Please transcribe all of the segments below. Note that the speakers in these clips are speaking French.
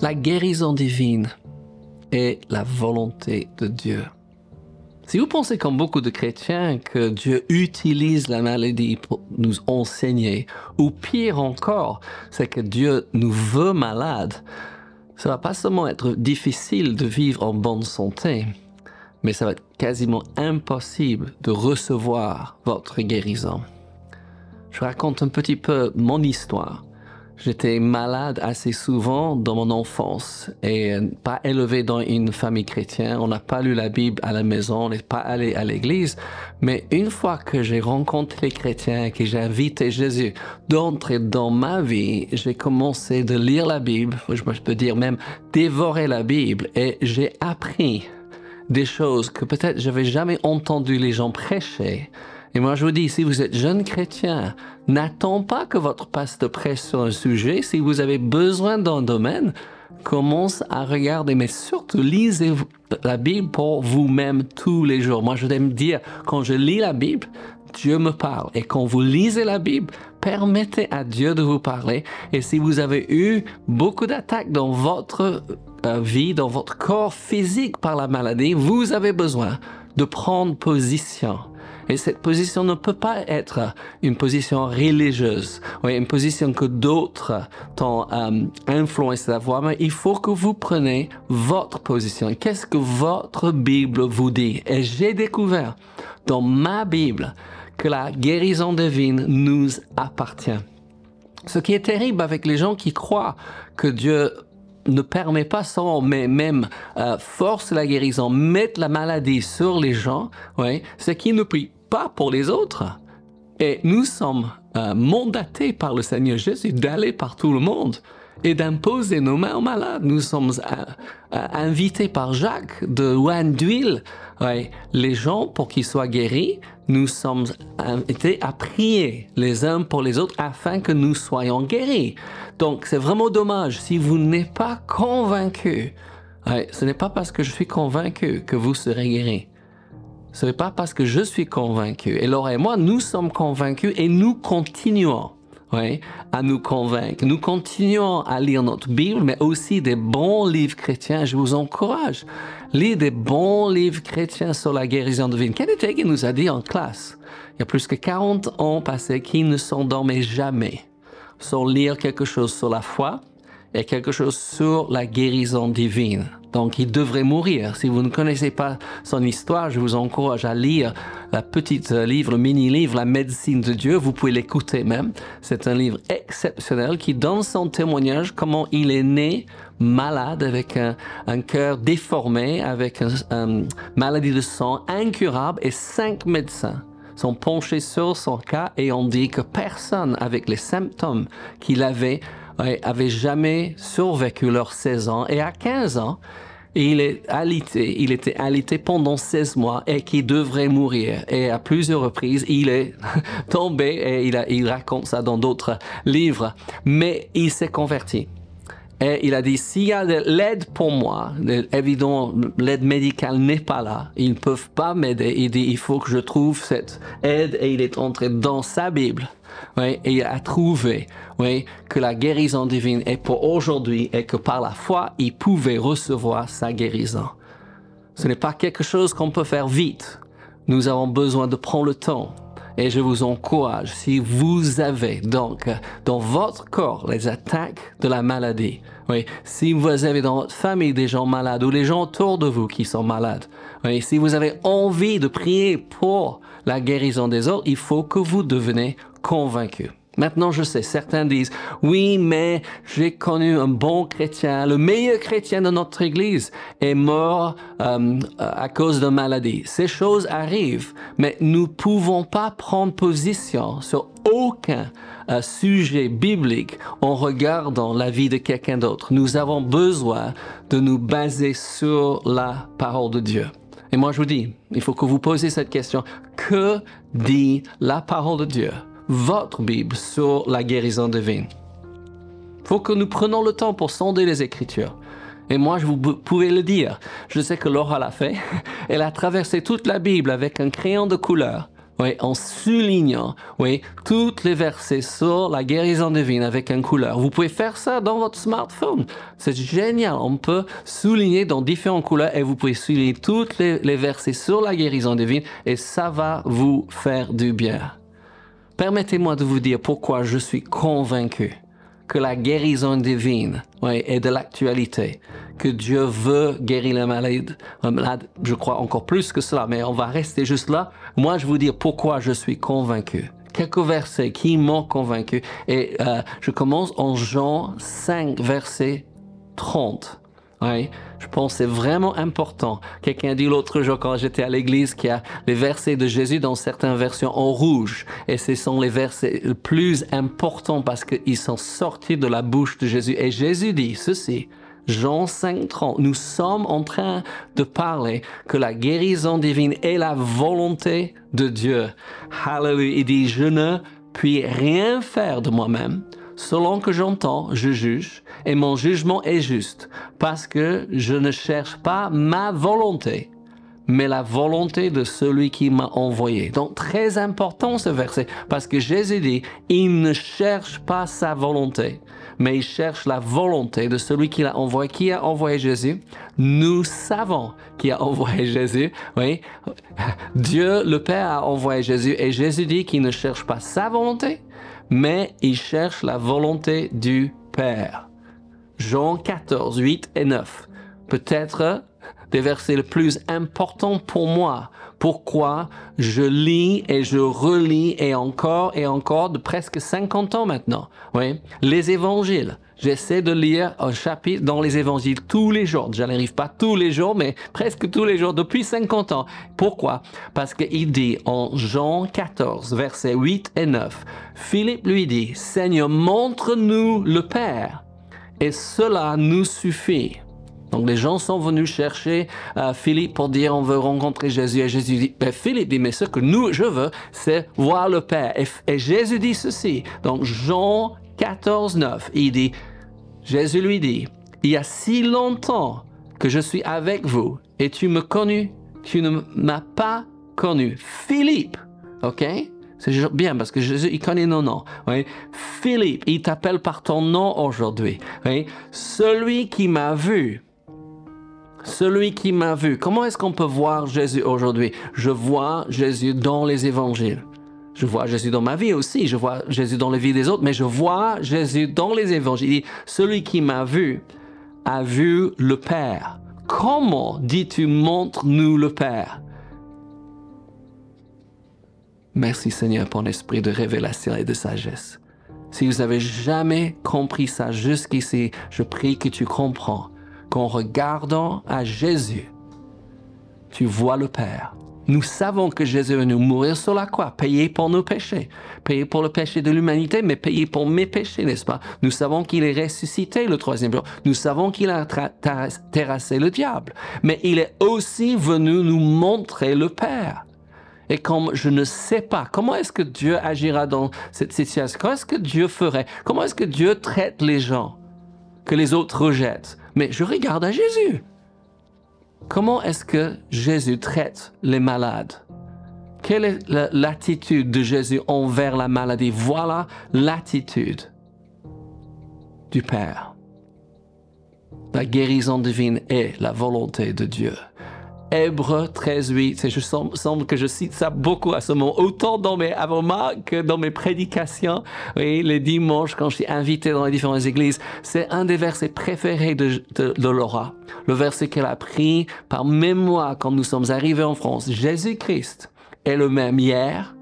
La guérison divine est la volonté de Dieu. Si vous pensez comme beaucoup de chrétiens que Dieu utilise la maladie pour nous enseigner, ou pire encore, c'est que Dieu nous veut malades, ça va pas seulement être difficile de vivre en bonne santé, mais ça va être quasiment impossible de recevoir votre guérison. Je raconte un petit peu mon histoire. J'étais malade assez souvent dans mon enfance et pas élevé dans une famille chrétienne. On n'a pas lu la Bible à la maison, on n'est pas allé à l'église. Mais une fois que j'ai rencontré les chrétiens et que j'ai invité Jésus d'entrer dans ma vie, j'ai commencé de lire la Bible, je peux dire même dévorer la Bible et j'ai appris des choses que peut-être j'avais jamais entendu les gens prêcher et moi, je vous dis, si vous êtes jeune chrétien, n'attends pas que votre pasteur prêche sur un sujet. Si vous avez besoin d'un domaine, commence à regarder, mais surtout lisez la Bible pour vous-même tous les jours. Moi, je me dire, quand je lis la Bible, Dieu me parle. Et quand vous lisez la Bible, permettez à Dieu de vous parler. Et si vous avez eu beaucoup d'attaques dans votre euh, vie, dans votre corps physique par la maladie, vous avez besoin de prendre position et cette position ne peut pas être une position religieuse, oui, une position que d'autres t'ont euh, influencé à voir, mais il faut que vous preniez votre position. Qu'est-ce que votre Bible vous dit? Et j'ai découvert dans ma Bible que la guérison divine nous appartient. Ce qui est terrible avec les gens qui croient que Dieu ne permet pas sans, mais même euh, force la guérison, mettre la maladie sur les gens, ouais, c'est qu'ils ne prient pas pour les autres. Et nous sommes euh, mandatés par le Seigneur Jésus d'aller par tout le monde et d'imposer nos mains aux malades. Nous sommes euh, euh, invités par Jacques de loin d'huile les gens pour qu'ils soient guéris. Nous sommes invités à prier les uns pour les autres afin que nous soyons guéris. Donc c'est vraiment dommage si vous n'êtes pas convaincu. ce n'est pas parce que je suis convaincu que vous serez guéris. Ce n'est pas parce que je suis convaincu. Et Laura et moi, nous sommes convaincus et nous continuons oui, à nous convaincre. Nous continuons à lire notre Bible, mais aussi des bons livres chrétiens. Je vous encourage. Lire des bons livres chrétiens sur la guérison divine. Kenneth qui nous a dit en classe, il y a plus que 40 ans passés, qu'il ne s'endormait jamais sans lire quelque chose sur la foi et quelque chose sur la guérison divine. Donc il devrait mourir. Si vous ne connaissez pas son histoire, je vous encourage à lire la petite euh, livre, le mini-livre La médecine de Dieu. Vous pouvez l'écouter même. C'est un livre exceptionnel qui donne son témoignage comment il est né malade avec un, un cœur déformé, avec une maladie de sang incurable et cinq médecins sont penchés sur son cas et ont dit que personne avec les symptômes qu'il avait avait jamais survécu leurs 16 ans et à 15 ans, il est alité, il était alité pendant 16 mois et qui devrait mourir. Et à plusieurs reprises, il est tombé et il, a, il raconte ça dans d'autres livres. Mais il s'est converti. Et il a dit, s'il y a de l'aide pour moi, évidemment, l'aide médicale n'est pas là. Ils ne peuvent pas m'aider. Il dit, il faut que je trouve cette aide et il est entré dans sa Bible oui, et il a trouvé oui, que la guérison divine est pour aujourd'hui et que par la foi, il pouvait recevoir sa guérison. Ce n'est pas quelque chose qu'on peut faire vite. Nous avons besoin de prendre le temps. Et je vous encourage, si vous avez donc dans votre corps les attaques de la maladie, oui, si vous avez dans votre famille des gens malades ou les gens autour de vous qui sont malades, oui, si vous avez envie de prier pour la guérison des autres, il faut que vous deveniez convaincu. Maintenant, je sais, certains disent, oui, mais j'ai connu un bon chrétien, le meilleur chrétien de notre Église est mort euh, à cause de maladie. Ces choses arrivent, mais nous pouvons pas prendre position sur aucun euh, sujet biblique en regardant la vie de quelqu'un d'autre. Nous avons besoin de nous baser sur la parole de Dieu. Et moi, je vous dis, il faut que vous posiez cette question. Que dit la parole de Dieu? Votre Bible sur la guérison divine. Faut que nous prenions le temps pour sonder les Écritures. Et moi, je vous pouvez le dire. Je sais que Laura l'a fait. Elle a traversé toute la Bible avec un crayon de couleur. oui, en soulignant, oui, toutes les versets sur la guérison divine avec une couleur. Vous pouvez faire ça dans votre smartphone. C'est génial. On peut souligner dans différentes couleurs et vous pouvez souligner toutes les, les versets sur la guérison divine et ça va vous faire du bien. Permettez-moi de vous dire pourquoi je suis convaincu que la guérison divine est de l'actualité, que Dieu veut guérir les malades, les malades, je crois encore plus que cela, mais on va rester juste là. Moi, je vous dire pourquoi je suis convaincu. Quelques versets qui m'ont convaincu. Et euh, je commence en Jean 5, verset 30. Oui, je pense que c'est vraiment important. Quelqu'un dit l'autre jour quand j'étais à l'église qu'il y a les versets de Jésus dans certaines versions en rouge. Et ce sont les versets les plus importants parce qu'ils sont sortis de la bouche de Jésus. Et Jésus dit ceci. Jean 5.30, nous sommes en train de parler que la guérison divine est la volonté de Dieu. Hallelujah. Il dit, je ne puis rien faire de moi-même. Selon que j'entends, je juge, et mon jugement est juste, parce que je ne cherche pas ma volonté, mais la volonté de celui qui m'a envoyé. Donc très important ce verset, parce que Jésus dit, il ne cherche pas sa volonté, mais il cherche la volonté de celui qui l'a envoyé. Qui a envoyé Jésus? Nous savons qui a envoyé Jésus. Oui, Dieu le Père a envoyé Jésus, et Jésus dit qu'il ne cherche pas sa volonté, mais il cherche la volonté du Père. Jean 14, 8 et 9. Peut-être des versets les plus importants pour moi. Pourquoi je lis et je relis et encore et encore de presque 50 ans maintenant. Oui, les évangiles. J'essaie de lire un chapitre dans les évangiles tous les jours. Je n'arrive pas tous les jours, mais presque tous les jours depuis 50 ans. Pourquoi? Parce qu'il dit en Jean 14, versets 8 et 9, Philippe lui dit, Seigneur, montre-nous le Père, et cela nous suffit. Donc les gens sont venus chercher euh, Philippe pour dire on veut rencontrer Jésus. Et Jésus dit, ben, Philippe dit, mais ce que nous, je veux, c'est voir le Père. Et, Jésus dit ceci. Donc Jean 14, 9, il dit, Jésus lui dit, il y a si longtemps que je suis avec vous et tu me connais, tu ne m'as pas connu. Philippe, ok? C'est bien parce que Jésus, il connaît nos noms. Oui? Philippe, il t'appelle par ton nom aujourd'hui. Oui? Celui qui m'a vu, celui qui m'a vu. Comment est-ce qu'on peut voir Jésus aujourd'hui? Je vois Jésus dans les évangiles. Je vois Jésus dans ma vie aussi, je vois Jésus dans la vie des autres, mais je vois Jésus dans les évangiles. Celui qui m'a vu a vu le Père. Comment dis-tu montre-nous le Père? Merci Seigneur pour l'esprit de révélation et de sagesse. Si vous avez jamais compris ça jusqu'ici, je prie que tu comprends qu'en regardant à Jésus, tu vois le Père. Nous savons que Jésus est venu mourir sur la croix, payer pour nos péchés, payer pour le péché de l'humanité, mais payer pour mes péchés, n'est-ce pas? Nous savons qu'il est ressuscité le troisième jour. Nous savons qu'il a terrassé le diable. Mais il est aussi venu nous montrer le Père. Et comme je ne sais pas, comment est-ce que Dieu agira dans cette situation? Comment est-ce que Dieu ferait? Comment est-ce que Dieu traite les gens que les autres rejettent? Mais je regarde à Jésus. Comment est-ce que Jésus traite les malades? Quelle est l'attitude de Jésus envers la maladie? Voilà l'attitude du Père. La guérison divine est la volonté de Dieu. Hébreu 13, 8. Je semble que je cite ça beaucoup à ce moment, autant dans mes avomats que dans mes prédications. Oui, les dimanches, quand je suis invité dans les différentes églises, c'est un des versets préférés de, de, Laura. Le verset qu'elle a pris par mémoire quand nous sommes arrivés en France. Jésus-Christ est le même hier,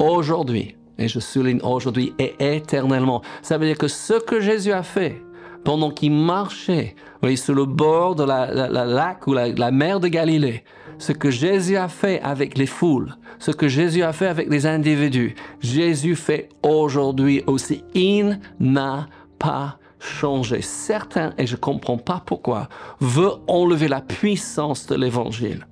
aujourd'hui, et je souligne aujourd'hui et éternellement. Ça veut dire que ce que Jésus a fait, pendant qu'il marchait oui, sur le bord de la, lac ou la, mer de Galilée, ce que Jésus a fait avec les foules, ce que Jésus a fait avec les individus, Jésus fait aujourd'hui aussi. Il n'a pas changé. Certains, et je ne comprends pas pourquoi, veulent enlever la puissance de l'évangile.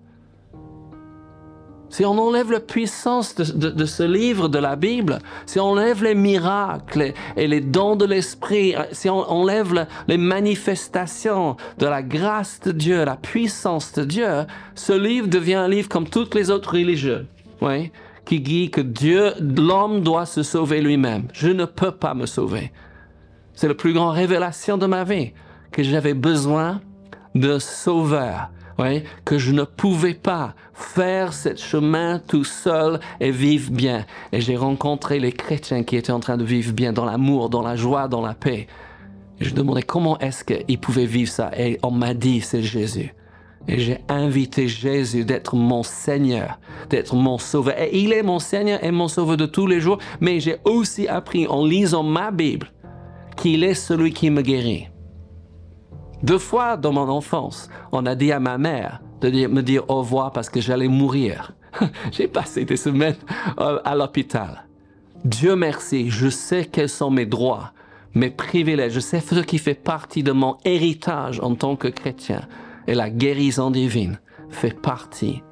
Si on enlève la puissance de, ce livre de la Bible, si on enlève les miracles et les dons de l'Esprit, si on enlève les manifestations de la grâce de Dieu, la puissance de Dieu, ce livre devient un livre comme toutes les autres religions, oui, qui dit que Dieu, l'homme doit se sauver lui-même. Je ne peux pas me sauver. C'est la plus grande révélation de ma vie, que j'avais besoin de sauveur. Que je ne pouvais pas faire ce chemin tout seul et vivre bien. Et j'ai rencontré les chrétiens qui étaient en train de vivre bien dans l'amour, dans la joie, dans la paix. Et je demandais comment est-ce qu'ils pouvaient vivre ça. Et on m'a dit, c'est Jésus. Et j'ai invité Jésus d'être mon Seigneur, d'être mon Sauveur. Et il est mon Seigneur et mon Sauveur de tous les jours. Mais j'ai aussi appris en lisant ma Bible qu'il est celui qui me guérit. Deux fois dans mon enfance, on a dit à ma mère de me dire au revoir parce que j'allais mourir. j'ai passé des semaines euh, à l'hôpital. Dieu merci, je sais quels sont mes droits, mes privilèges, je sais ce qui fait partie de mon héritage en tant que chrétien. Et la guérison divine fait partie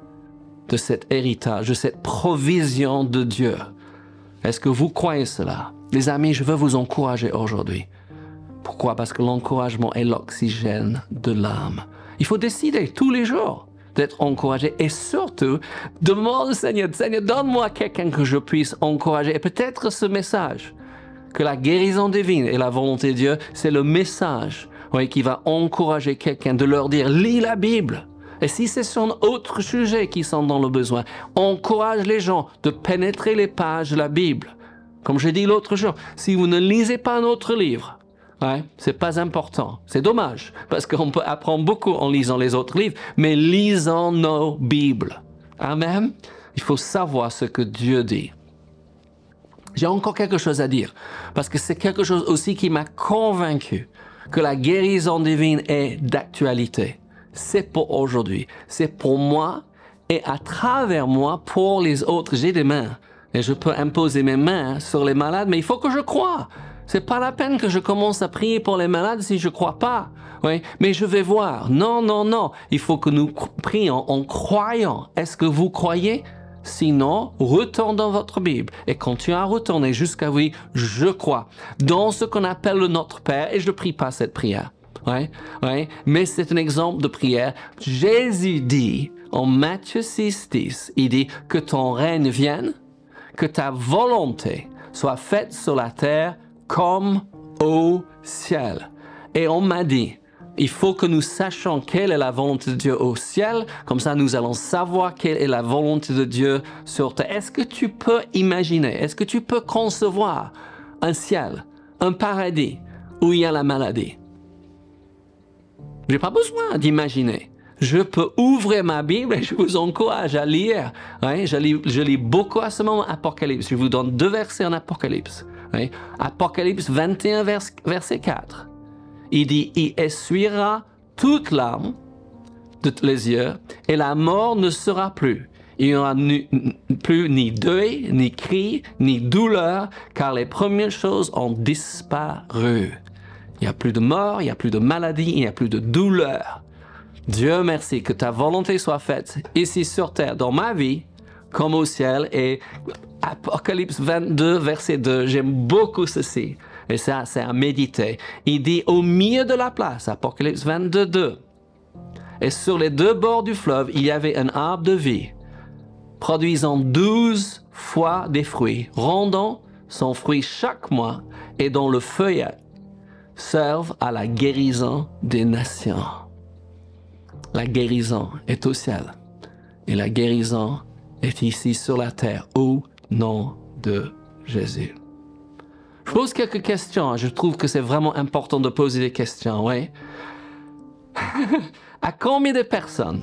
de cet héritage, de cette provision de Dieu. Est-ce que vous croyez cela? Les amis, je veux vous encourager aujourd'hui. Pourquoi? Parce que l'encouragement est l'oxygène de l'âme. Il faut décider tous les jours d'être encouragé et surtout demander au Seigneur, Seigneur, donne-moi quelqu'un que je puisse encourager. Et peut-être ce message, que la guérison divine et la volonté de Dieu, c'est le message qui va encourager quelqu'un de leur dire, lis la Bible. Et si c'est sur autre sujet qui sont dans le besoin, encourage les gens de pénétrer les pages de la Bible. Comme j'ai dit l'autre jour, si vous ne lisez pas un autre livre, c'est pas important. C'est dommage, parce qu'on peut apprendre beaucoup en lisant les autres livres, mais lisons nos Bibles. Amen. Il faut savoir ce que Dieu dit. J'ai encore quelque chose à dire, parce que c'est quelque chose aussi qui m'a convaincu que la guérison divine est d'actualité. C'est pour aujourd'hui, c'est pour moi et à travers moi pour les autres. J'ai des mains et je peux imposer mes mains sur les malades, mais il faut que je croie. C'est pas la peine que je commence à prier pour les malades si je crois pas. Oui, mais je vais voir. Non, non, non. Il faut que nous prions en croyant. Est-ce que vous croyez? Sinon, retourne dans votre Bible et continuez à retourner jusqu'à oui, je crois dans ce qu'on appelle le Notre Père et je ne prie pas cette prière. Ouais, ouais, mais c'est un exemple de prière. Jésus dit en Matthieu 6, 10, il dit que ton règne vienne, que ta volonté soit faite sur la terre comme au ciel. Et on m'a dit, il faut que nous sachions quelle est la volonté de Dieu au ciel, comme ça nous allons savoir quelle est la volonté de Dieu sur terre. Est-ce que tu peux imaginer, est-ce que tu peux concevoir un ciel, un paradis où il y a la maladie? J'ai pas besoin d'imaginer. Je peux ouvrir ma Bible et je vous encourage à lire. je, lis je, lis, beaucoup à ce moment Apocalypse. Je vous donne deux versets en Apocalypse. Apocalypse 21, verset 4 il dit, il essuiera toute larme de les yeux et la mort ne sera plus. Il n'y aura plus ni deuil, ni cri, ni douleur, car les premières choses ont disparu. Il n'y a plus de mort, il n'y a plus de maladie, il n'y a plus de douleur. Dieu merci, que ta volonté soit faite ici sur terre, dans ma vie, comme au ciel. Et Apocalypse 22, verset 2, j'aime beaucoup ceci. Et ça, c'est à méditer. Il dit au milieu de la place, Apocalypse 22, 2. Et sur les deux bords du fleuve, il y avait un arbre de vie, produisant douze fois des fruits, rendant son fruit chaque mois, et dont le feuillet serve à la guérison des nations. La guérison est au ciel, et la guérison est ici sur la terre, au nom de Jésus. Je pose quelques questions. Je trouve que c'est vraiment important de poser des questions, oui. à combien de personnes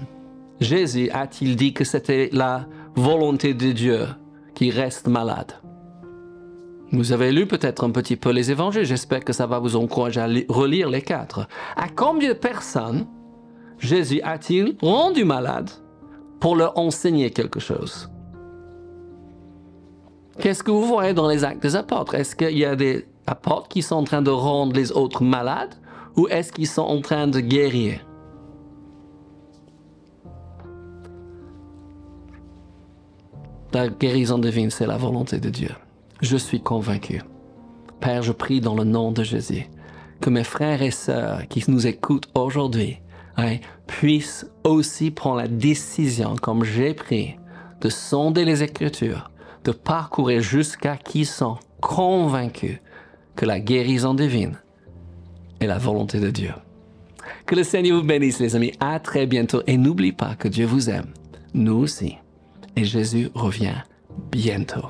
Jésus a-t-il dit que c'était la volonté de Dieu qui reste malade? Vous avez lu peut-être un petit peu les évangiles. J'espère que ça va vous encourager à relire les quatre. À combien de personnes Jésus a-t-il rendu malade pour leur enseigner quelque chose Qu'est-ce que vous voyez dans les actes des apôtres? Est-ce qu'il y a des apôtres qui sont en train de rendre les autres malades ou est-ce qu'ils sont en train de guérir? La guérison divine, c'est la volonté de Dieu. Je suis convaincu. Père, je prie dans le nom de Jésus que mes frères et sœurs qui nous écoutent aujourd'hui hein, puissent aussi prendre la décision, comme j'ai pris, de sonder les Écritures de parcourir jusqu'à qui sont convaincus que la guérison divine est la volonté de Dieu. Que le Seigneur vous bénisse, les amis. À très bientôt. Et n'oublie pas que Dieu vous aime. Nous aussi. Et Jésus revient bientôt.